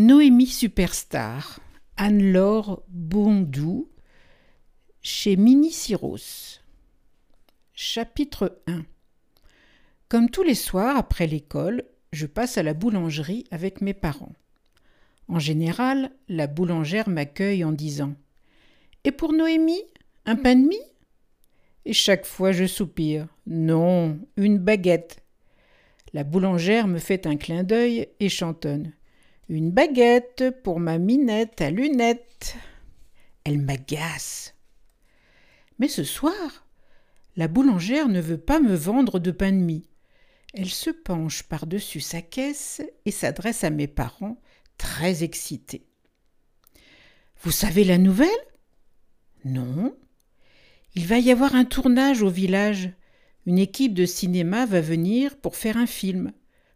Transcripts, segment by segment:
Noémie Superstar, Anne-Laure Bondou, chez Mini Cyros. Chapitre 1 Comme tous les soirs après l'école, je passe à la boulangerie avec mes parents. En général, la boulangère m'accueille en disant Et pour Noémie, un pain de mie? Et chaque fois je soupire Non, une baguette. La boulangère me fait un clin d'œil et chantonne Une baguette pour ma minette à lunettes. Elle m'agace. Mais ce soir, la boulangère ne veut pas me vendre de pain de mie. Elle se penche par-dessus sa caisse et s'adresse à mes parents, très excités. Vous savez la nouvelle? Non. Il va y avoir un tournage au village. Une équipe de cinéma va venir pour faire un film.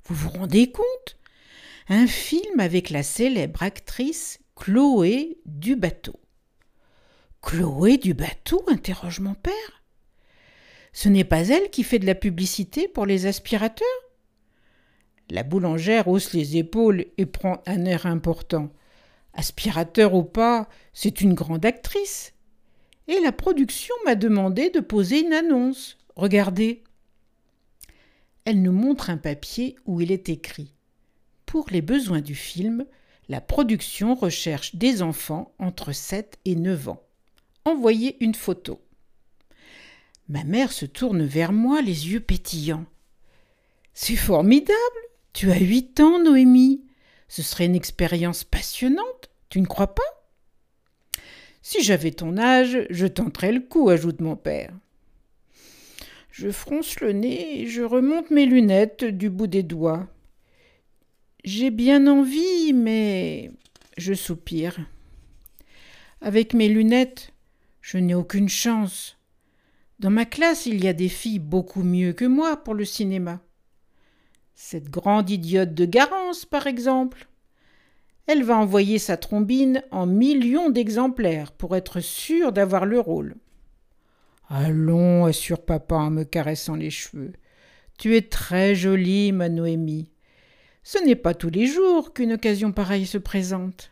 Vous vous rendez compte? Un film avec la célèbre actrice Chloé Dubateau. Chloé Dubateau interroge mon père. Ce n'est pas elle qui fait de la publicité pour les aspirateurs? La boulangère hausse les épaules et prend un air important. Aspirateur ou pas, c'est une grande actrice. Et la production m'a demandé de poser une annonce. Regardez. Elle nous montre un papier où il est écrit Pour les besoins du film, la production recherche des enfants entre 7 et 9 ans. Envoyez une photo. Ma mère se tourne vers moi, les yeux pétillants. C'est formidable. Tu as huit ans, Noémie. Ce serait une expérience passionnante, tu ne crois pas? Si j'avais ton âge, je tenterais le coup, ajoute mon père. Je fronce le nez et je remonte mes lunettes du bout des doigts. J'ai bien envie, mais je soupire. Avec mes lunettes, je n'ai aucune chance. Dans ma classe, il y a des filles beaucoup mieux que moi pour le cinéma. Cette grande idiote de Garance, par exemple. Elle va envoyer sa trombine en millions d'exemplaires pour être sûre d'avoir le rôle. Allons, assure papa en me caressant les cheveux. Tu es très jolie, ma Noémie. Ce n'est pas tous les jours qu'une occasion pareille se présente.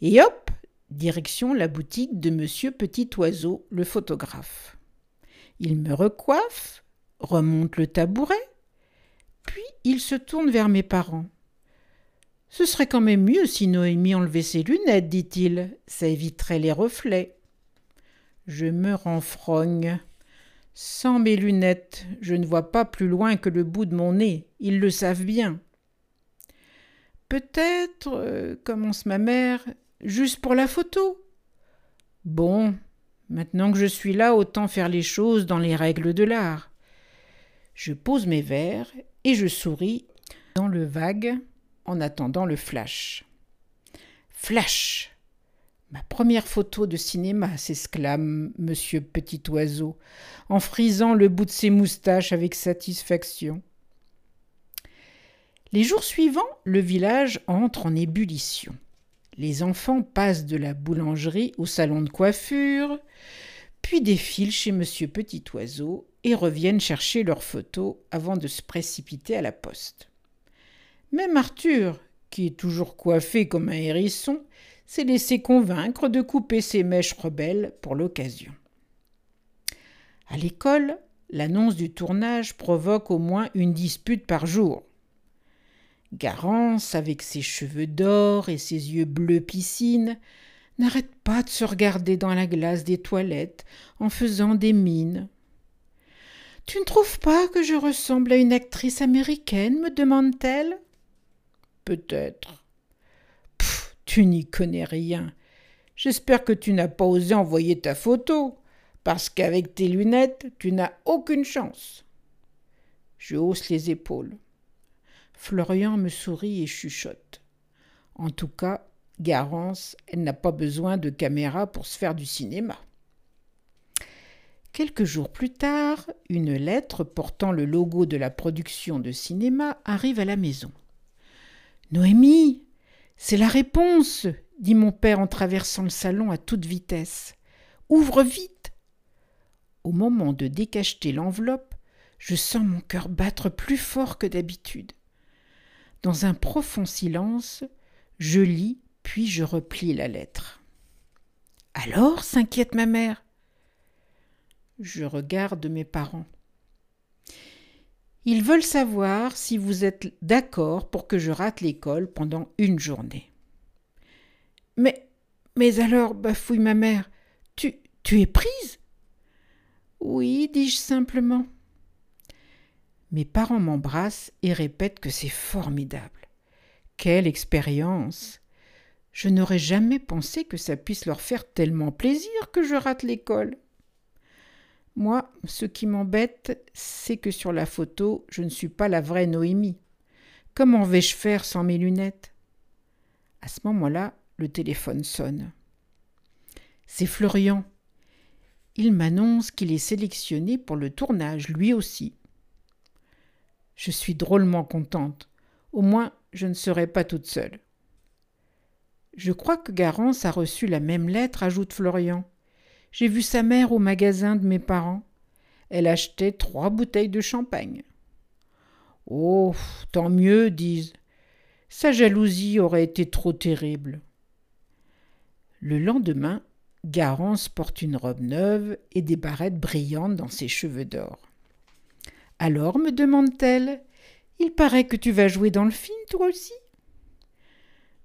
Et hop, Direction la boutique de Monsieur Petit Oiseau, le photographe. Il me recoiffe, remonte le tabouret, puis il se tourne vers mes parents. Ce serait quand même mieux si Noémie enlevait ses lunettes, dit-il, ça éviterait les reflets. Je me renfrogne. Sans mes lunettes, je ne vois pas plus loin que le bout de mon nez, ils le savent bien. Peut-être, euh, commence ma mère, Juste pour la photo. Bon, maintenant que je suis là, autant faire les choses dans les règles de l'art. Je pose mes verres et je souris dans le vague en attendant le flash. Flash Ma première photo de cinéma, s'exclame Monsieur Petit Oiseau, en frisant le bout de ses moustaches avec satisfaction. Les jours suivants, le village entre en ébullition. Les enfants passent de la boulangerie au salon de coiffure, puis défilent chez Monsieur Petit Oiseau et reviennent chercher leurs photos avant de se précipiter à la poste. Même Arthur, qui est toujours coiffé comme un hérisson, s'est laissé convaincre de couper ses mèches rebelles pour l'occasion. À l'école, l'annonce du tournage provoque au moins une dispute par jour. Garance, avec ses cheveux d'or et ses yeux bleus piscine, n'arrête pas de se regarder dans la glace des toilettes en faisant des mines. Tu ne trouves pas que je ressemble à une actrice américaine? me demande-t-elle. Peut-être. Tu n'y connais rien. J'espère que tu n'as pas osé envoyer ta photo, parce qu'avec tes lunettes, tu n'as aucune chance. Je hausse les épaules. Florian me sourit et chuchote. En tout cas, Garance, elle n'a pas besoin de caméra pour se faire du cinéma. Quelques jours plus tard, une lettre portant le logo de la production de cinéma arrive à la maison. Noémie, c'est la réponse, dit mon père en traversant le salon à toute vitesse. Ouvre vite. Au moment de décacheter l'enveloppe, je sens mon cœur battre plus fort que d'habitude. Dans un profond silence, je lis, puis je replie la lettre. Alors s'inquiète ma mère. Je regarde mes parents. Ils veulent savoir si vous êtes d'accord pour que je rate l'école pendant une journée. Mais, mais alors, bafouille ma mère, tu, tu es prise? Oui, dis-je simplement. Mes parents m'embrassent et répètent que c'est formidable. Quelle expérience Je n'aurais jamais pensé que ça puisse leur faire tellement plaisir que je rate l'école. Moi, ce qui m'embête, c'est que sur la photo, je ne suis pas la vraie Noémie. Comment vais-je faire sans mes lunettes? À ce moment-là, le téléphone sonne. C'est Florian. Il m'annonce qu'il est sélectionné pour le tournage, lui aussi. Je suis drôlement contente. Au moins, je ne serai pas toute seule. Je crois que Garance a reçu la même lettre, ajoute Florian. J'ai vu sa mère au magasin de mes parents. Elle achetait trois bouteilles de champagne. Oh, tant mieux, disent. Sa jalousie aurait été trop terrible. Le lendemain, Garance porte une robe neuve et des barrettes brillantes dans ses cheveux d'or. Alors, me demande-t-elle, il paraît que tu vas jouer dans le film, toi aussi?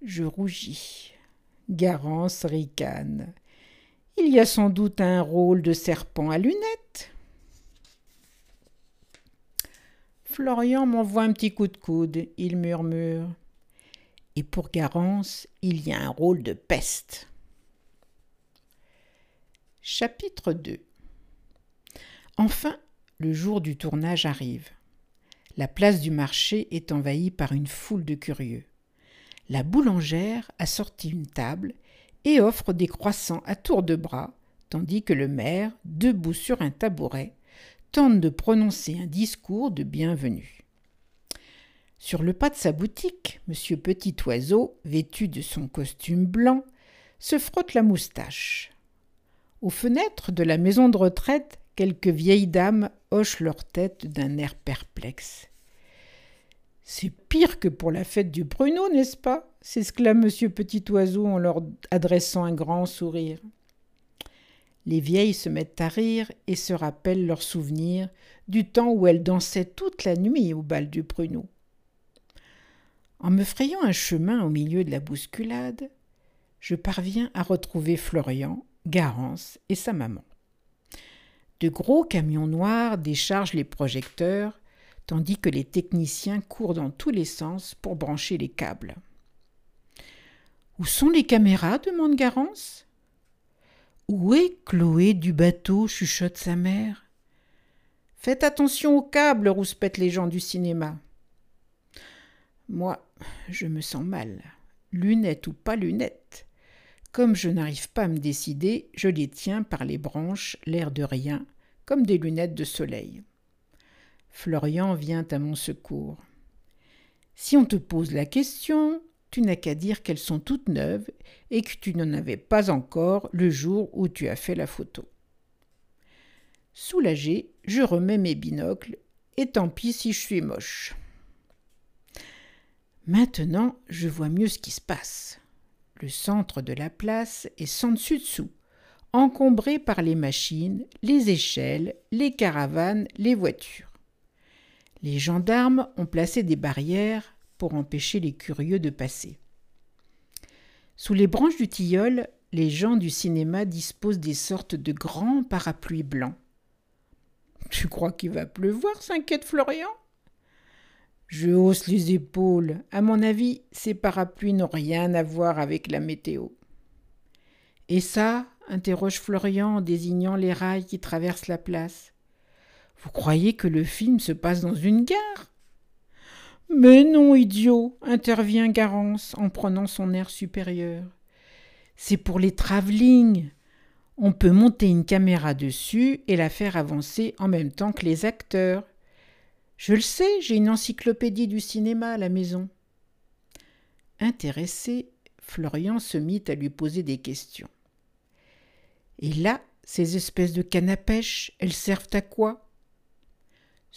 Je rougis. Garance ricane. Il y a sans doute un rôle de serpent à lunettes. Florian m'envoie un petit coup de coude, il murmure. Et pour Garance, il y a un rôle de peste. Chapitre 2 Enfin, le jour du tournage arrive. La place du marché est envahie par une foule de curieux. La boulangère a sorti une table et offre des croissants à tour de bras, tandis que le maire, debout sur un tabouret, tente de prononcer un discours de bienvenue. Sur le pas de sa boutique, M. Petit Oiseau, vêtu de son costume blanc, se frotte la moustache. Aux fenêtres de la maison de retraite, quelques vieilles dames hochent leur tête d'un air perplexe. C'est pire que pour la fête du pruneau, n'est-ce pas? s'exclame Monsieur Petit Oiseau en leur adressant un grand sourire. Les vieilles se mettent à rire et se rappellent leurs souvenirs du temps où elles dansaient toute la nuit au bal du pruneau. En me frayant un chemin au milieu de la bousculade, je parviens à retrouver Florian, Garance et sa maman. De gros camions noirs déchargent les projecteurs, tandis que les techniciens courent dans tous les sens pour brancher les câbles. Où sont les caméras? demande Garance. Où est Chloé du bateau? chuchote sa mère. Faites attention aux câbles, rouspètent les gens du cinéma. Moi, je me sens mal. Lunettes ou pas lunettes. Comme je n'arrive pas à me décider, je les tiens par les branches, l'air de rien, comme des lunettes de soleil. Florian vient à mon secours. Si on te pose la question, tu n'as qu'à dire qu'elles sont toutes neuves et que tu n'en avais pas encore le jour où tu as fait la photo. Soulagé, je remets mes binocles, et tant pis si je suis moche. Maintenant, je vois mieux ce qui se passe. Le centre de la place est sans dessus dessous, encombré par les machines, les échelles, les caravanes, les voitures. Les gendarmes ont placé des barrières pour empêcher les curieux de passer. Sous les branches du tilleul, les gens du cinéma disposent des sortes de grands parapluies blancs. Tu crois qu'il va pleuvoir s'inquiète Florian? Je hausse les épaules. À mon avis, ces parapluies n'ont rien à voir avec la météo. Et ça interroge Florian en désignant les rails qui traversent la place. Vous croyez que le film se passe dans une gare? Mais non, idiot, intervient Garance en prenant son air supérieur. C'est pour les travelling. On peut monter une caméra dessus et la faire avancer en même temps que les acteurs. Je le sais, j'ai une encyclopédie du cinéma à la maison. Intéressé, Florian se mit à lui poser des questions. Et là, ces espèces de cannes elles servent à quoi?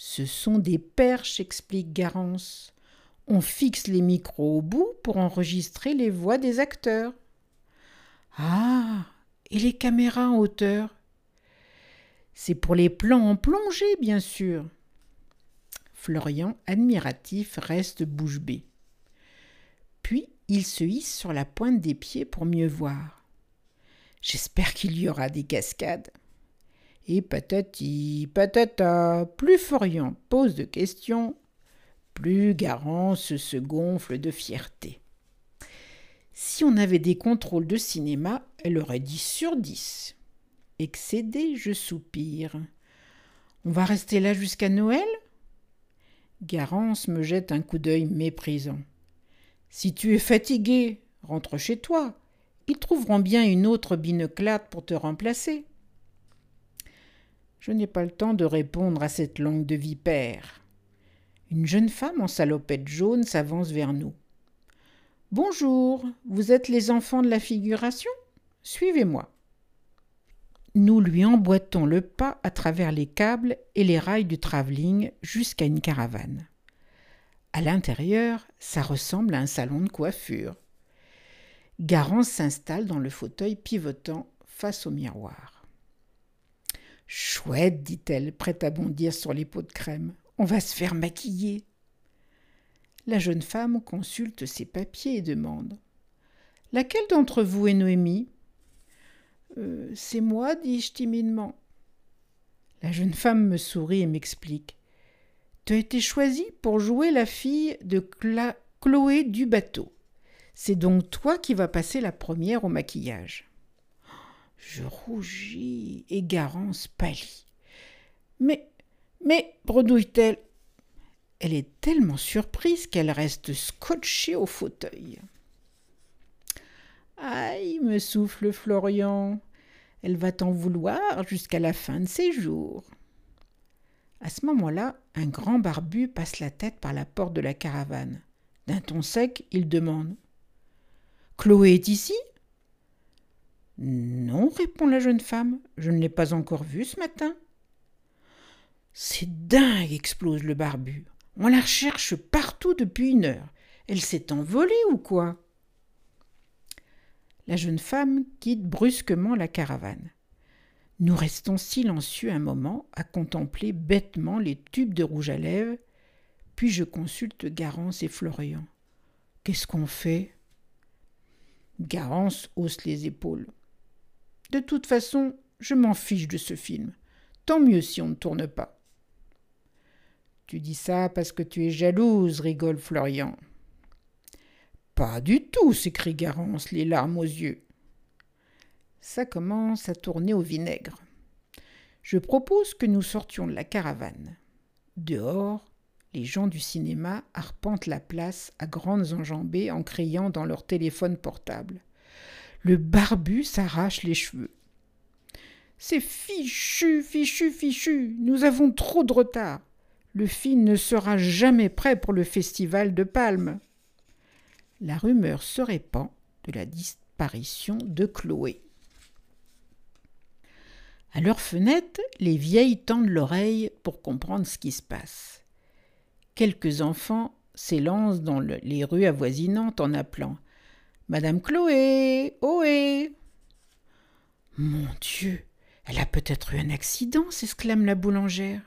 Ce sont des perches, explique Garance. on fixe les micros au bout pour enregistrer les voix des acteurs. Ah, et les caméras en hauteur? C'est pour les plans en plongée, bien sûr. Florian, admiratif, reste bouche bée. Puis il se hisse sur la pointe des pieds pour mieux voir. J'espère qu'il y aura des cascades. Et patati patata, plus Florian pose de questions, plus Garance se gonfle de fierté. Si on avait des contrôles de cinéma, elle aurait 10 sur 10. Excédé, je soupire. On va rester là jusqu'à Noël? Garance me jette un coup d'œil méprisant. Si tu es fatigué, rentre chez toi. Ils trouveront bien une autre binoclate pour te remplacer. Je n'ai pas le temps de répondre à cette langue de vipère. Une jeune femme en salopette jaune s'avance vers nous. Bonjour, vous êtes les enfants de la figuration? Suivez-moi. Nous lui emboîtons le pas à travers les câbles et les rails du travelling jusqu'à une caravane. À l'intérieur, ça ressemble à un salon de coiffure. Garance s'installe dans le fauteuil pivotant face au miroir. Chouette, dit-elle, prête à bondir sur les pots de crème. On va se faire maquiller. La jeune femme consulte ses papiers et demande Laquelle d'entre vous est Noémie? Euh, C'est moi, dis-je timidement. La jeune femme me sourit et m'explique Tu as été choisie pour jouer la fille de Chloé du bateau. C'est donc toi qui vas passer la première au maquillage. Je rougis et Garance pâlit. Mais, mais, bredouille-t-elle, elle est tellement surprise qu'elle reste scotchée au fauteuil. Aïe, me souffle Florian, elle va t'en vouloir jusqu'à la fin de ses jours. À ce moment-là, un grand barbu passe la tête par la porte de la caravane. D'un ton sec, il demande Chloé est ici? Non, répond la jeune femme, je ne l'ai pas encore vue ce matin. C'est dingue, explose le barbu. On la recherche partout depuis une heure. Elle s'est envolée ou quoi? La jeune femme quitte brusquement la caravane. Nous restons silencieux un moment à contempler bêtement les tubes de rouge à lèvres, puis je consulte Garance et Florian. Qu'est-ce qu'on fait? Garance hausse les épaules. De toute façon, je m'en fiche de ce film. Tant mieux si on ne tourne pas. Tu dis ça parce que tu es jalouse, rigole Florian. Pas du tout, s'écrie Garance, les larmes aux yeux. Ça commence à tourner au vinaigre. Je propose que nous sortions de la caravane. Dehors, les gens du cinéma arpentent la place à grandes enjambées en criant dans leur téléphone portable. Le barbu s'arrache les cheveux. C'est fichu, fichu, fichu. Nous avons trop de retard le film ne sera jamais prêt pour le festival de Palme. La rumeur se répand de la disparition de Chloé. À leur fenêtre, les vieilles tendent l'oreille pour comprendre ce qui se passe. Quelques enfants s'élancent dans les rues avoisinantes en appelant Madame Chloé, ohé Mon Dieu, elle a peut-être eu un accident, s'exclame la boulangère.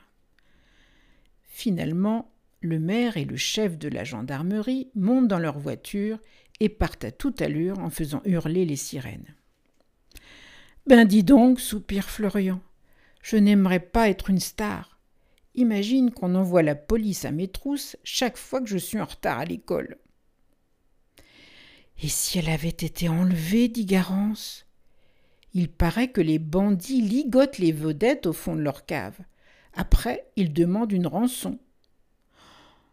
Finalement, le maire et le chef de la gendarmerie montent dans leur voiture et partent à toute allure en faisant hurler les sirènes. Ben dis donc, soupire Florian, je n'aimerais pas être une star. Imagine qu'on envoie la police à mes trousses chaque fois que je suis en retard à l'école. Et si elle avait été enlevée, dit Garance? Il paraît que les bandits ligotent les vedettes au fond de leur cave. Après, il demande une rançon.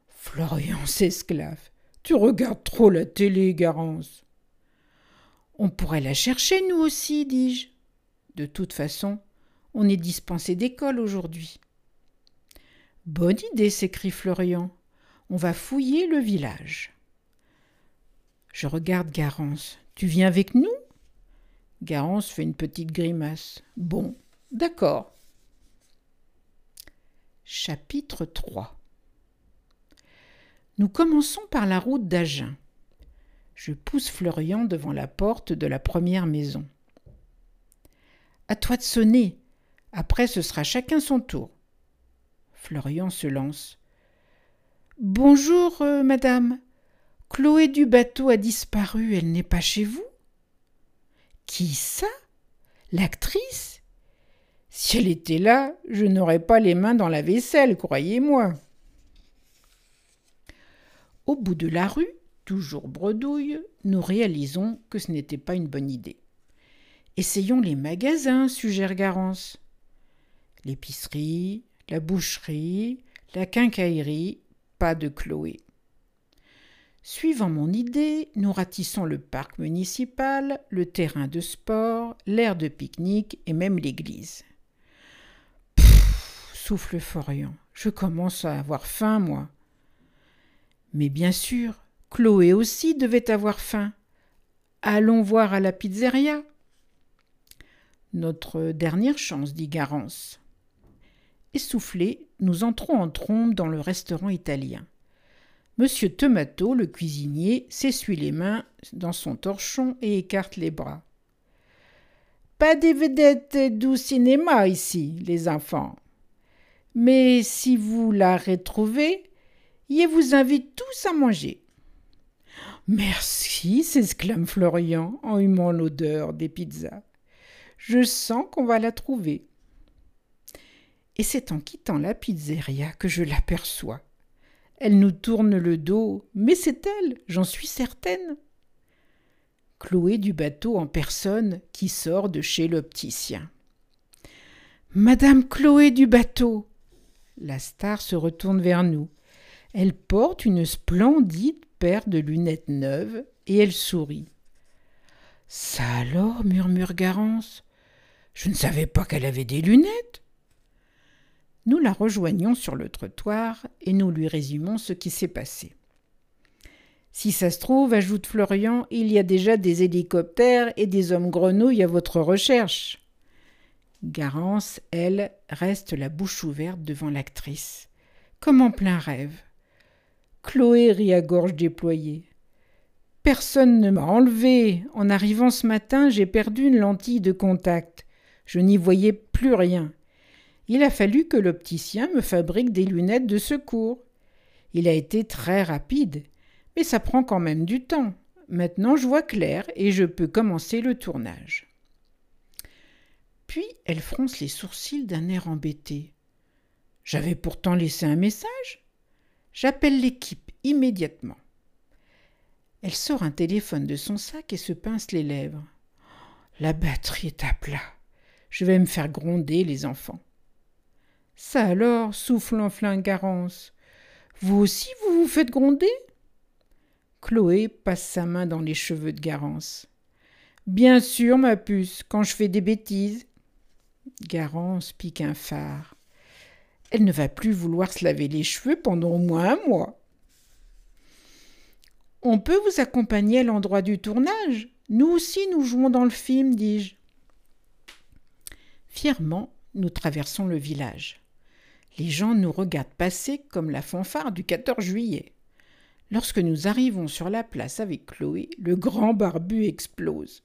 Florian s'esclave. Tu regardes trop la télé, Garance. On pourrait la chercher, nous aussi, dis-je. De toute façon, on est dispensé d'école aujourd'hui. Bonne idée, s'écrie Florian. On va fouiller le village. Je regarde Garance. Tu viens avec nous? Garance fait une petite grimace. Bon, d'accord. Chapitre 3 Nous commençons par la route d'Agen. Je pousse Florian devant la porte de la première maison. À toi de sonner. Après, ce sera chacun son tour. Florian se lance. Bonjour, euh, madame. Chloé du bateau a disparu, elle n'est pas chez vous Qui ça? L'actrice? Si elle était là, je n'aurais pas les mains dans la vaisselle, croyez-moi. Au bout de la rue, toujours bredouille, nous réalisons que ce n'était pas une bonne idée. Essayons les magasins, suggère Garance. L'épicerie, la boucherie, la quincaillerie, pas de Chloé. Suivant mon idée, nous ratissons le parc municipal, le terrain de sport, l'aire de pique-nique et même l'église. souffle Florian. Je commence à avoir faim, moi. Mais bien sûr, Chloé aussi devait avoir faim. Allons voir à la pizzeria. Notre dernière chance, dit Garance. Essoufflés, nous entrons en trombe dans le restaurant italien. Monsieur Tomato, le cuisinier, s'essuie les mains dans son torchon et écarte les bras. Pas des vedettes du cinéma ici, les enfants. Mais si vous la retrouvez, je vous invite tous à manger. Merci, s'exclame Florian en humant l'odeur des pizzas. Je sens qu'on va la trouver. Et c'est en quittant la pizzeria que je l'aperçois. Elle nous tourne le dos, mais c'est elle, j'en suis certaine. Chloé du bateau en personne qui sort de chez l'opticien. Madame Chloé du bateau. La star se retourne vers nous. Elle porte une splendide paire de lunettes neuves et elle sourit. Ça alors, murmure Garance. Je ne savais pas qu'elle avait des lunettes. Nous la rejoignons sur le trottoir et nous lui résumons ce qui s'est passé. Si ça se trouve, ajoute Florian, il y a déjà des hélicoptères et des hommes grenouilles à votre recherche. Garance, elle, reste la bouche ouverte devant l'actrice, comme en plein rêve. Chloé rit à gorge déployée. Personne ne m'a enlevé. En arrivant ce matin, j'ai perdu une lentille de contact. Je n'y voyais plus rien. Il a fallu que l'opticien me fabrique des lunettes de secours. Il a été très rapide, mais ça prend quand même du temps. Maintenant je vois clair et je peux commencer le tournage. Puis elle fronce les sourcils d'un air embêté. J'avais pourtant laissé un message. J'appelle l'équipe immédiatement. Elle sort un téléphone de son sac et se pince les lèvres. La batterie est à plat. Je vais me faire gronder, les enfants. Ça alors, souffle enfin Garance. Vous aussi, vous vous faites gronder? Chloé passe sa main dans les cheveux de Garance. Bien sûr, ma puce, quand je fais des bêtises. Garance pique un phare. Elle ne va plus vouloir se laver les cheveux pendant au moins un mois. On peut vous accompagner à l'endroit du tournage. Nous aussi, nous jouons dans le film, dis-je. Fièrement, nous traversons le village. Les gens nous regardent passer comme la fanfare du 14 juillet. Lorsque nous arrivons sur la place avec Chloé, le grand barbu explose.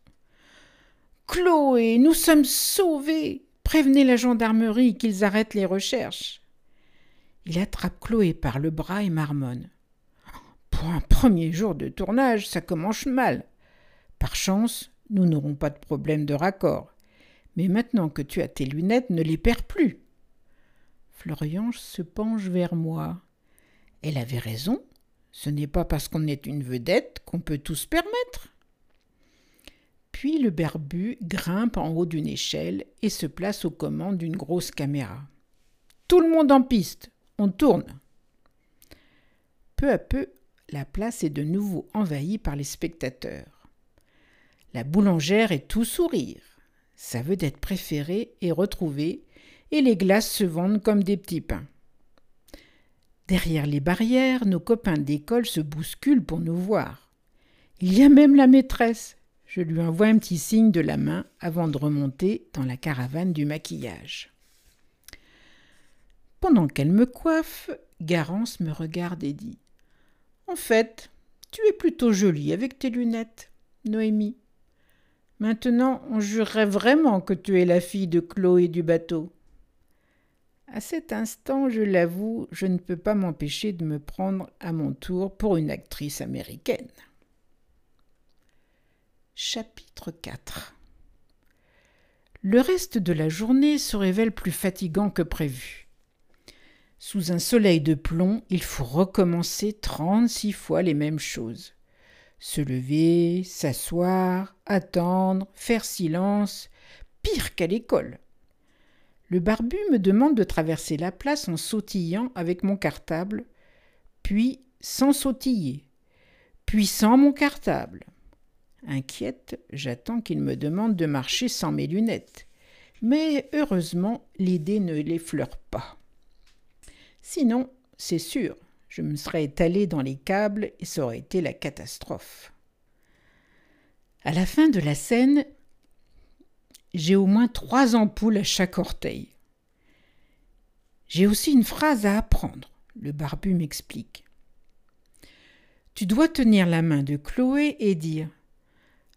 Chloé, nous sommes sauvés. Prévenez la gendarmerie qu'ils arrêtent les recherches. Il attrape Chloé par le bras et marmonne. Pour un premier jour de tournage, ça commence mal. Par chance, nous n'aurons pas de problème de raccord. Mais maintenant que tu as tes lunettes, ne les perds plus. Florian se penche vers moi. Elle avait raison. Ce n'est pas parce qu'on est une vedette qu'on peut tout se permettre. Puis le berbu grimpe en haut d'une échelle et se place aux commandes d'une grosse caméra. Tout le monde en piste. On tourne. Peu à peu, la place est de nouveau envahie par les spectateurs. La boulangère est tout sourire. Sa vedette préférée est retrouvée et les glaces se vendent comme des petits pains. Derrière les barrières, nos copains d'école se bousculent pour nous voir. Il y a même la maîtresse. Je lui envoie un petit signe de la main avant de remonter dans la caravane du maquillage. Pendant qu'elle me coiffe, Garance me regarde et dit En fait, tu es plutôt jolie avec tes lunettes, Noémie. Maintenant, on jurerait vraiment que tu es la fille de Chloé du bateau. À cet instant, je l'avoue, je ne peux pas m'empêcher de me prendre à mon tour pour une actrice américaine. Chapitre 4 Le reste de la journée se révèle plus fatigant que prévu. Sous un soleil de plomb, il faut recommencer trente-six fois les mêmes choses. Se lever, s'asseoir, attendre, faire silence, pire qu'à l'école. Le barbu me demande de traverser la place en sautillant avec mon cartable, puis sans sautiller, puis sans mon cartable. Inquiète, j'attends qu'il me demande de marcher sans mes lunettes. Mais heureusement, l'idée ne l'effleure pas. Sinon, c'est sûr, je me serais étalé dans les câbles et ça aurait été la catastrophe. À la fin de la scène, j'ai au moins trois ampoules à chaque orteil. J'ai aussi une phrase à apprendre, le barbu m'explique. Tu dois tenir la main de Chloé et dire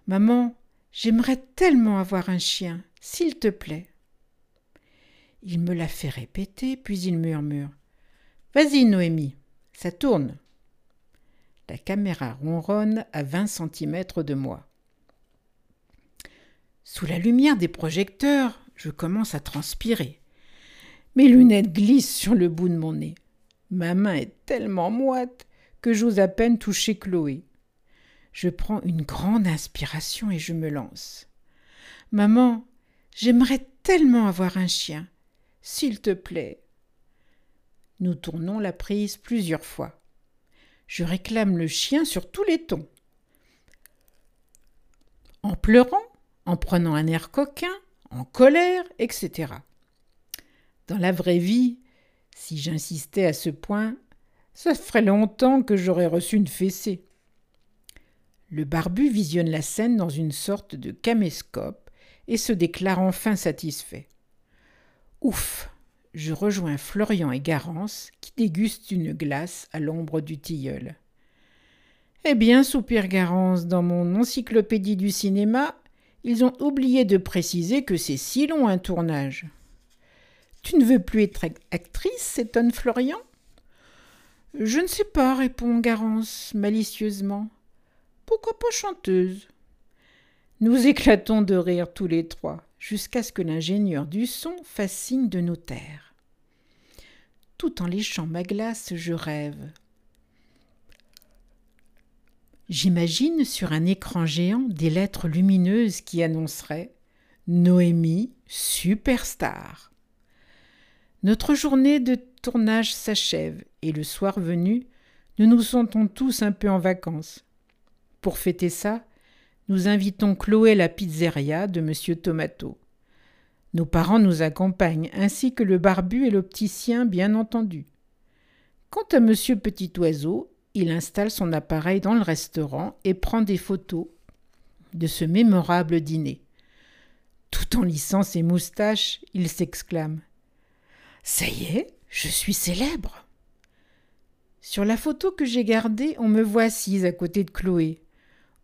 Maman, j'aimerais tellement avoir un chien, s'il te plaît. Il me l'a fait répéter, puis il murmure Vas-y, Noémie, ça tourne. La caméra ronronne à vingt centimètres de moi. Sous la lumière des projecteurs, je commence à transpirer. Mes lunettes glissent sur le bout de mon nez. Ma main est tellement moite que j'ose à peine toucher Chloé. Je prends une grande inspiration et je me lance. Maman, j'aimerais tellement avoir un chien. S'il te plaît. Nous tournons la prise plusieurs fois. Je réclame le chien sur tous les tons. En pleurant, en prenant un air coquin, en colère, etc. Dans la vraie vie, si j'insistais à ce point, ça ferait longtemps que j'aurais reçu une fessée. Le barbu visionne la scène dans une sorte de caméscope et se déclare enfin satisfait. Ouf Je rejoins Florian et Garance qui dégustent une glace à l'ombre du tilleul. Eh bien, soupire Garance, dans mon encyclopédie du cinéma, ils ont oublié de préciser que c'est si long un tournage. Tu ne veux plus être actrice s'étonne Florian? Je ne sais pas, répond Garance malicieusement. Pourquoi pas chanteuse? Nous éclatons de rire tous les trois, jusqu'à ce que l'ingénieur du son fasse signe de nous taire. Tout en léchant ma glace, je rêve. J'imagine sur un écran géant des lettres lumineuses qui annonceraient Noémie, superstar. Notre journée de tournage s'achève et le soir venu, nous nous sentons tous un peu en vacances. Pour fêter ça, nous invitons Chloé la pizzeria de Monsieur Tomato. Nos parents nous accompagnent, ainsi que le barbu et l'opticien, bien entendu. Quant à Monsieur Petit Oiseau, il installe son appareil dans le restaurant et prend des photos de ce mémorable dîner. Tout en lissant ses moustaches, il s'exclame Ça y est, je suis célèbre. Sur la photo que j'ai gardée, on me voit assise à côté de Chloé.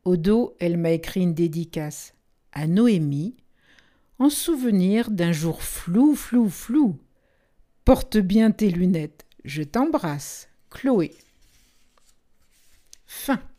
Au dos, elle m'a écrit une dédicace à Noémie, en souvenir d'un jour flou, flou, flou. Porte bien tes lunettes. Je t'embrasse, Chloé. Fin.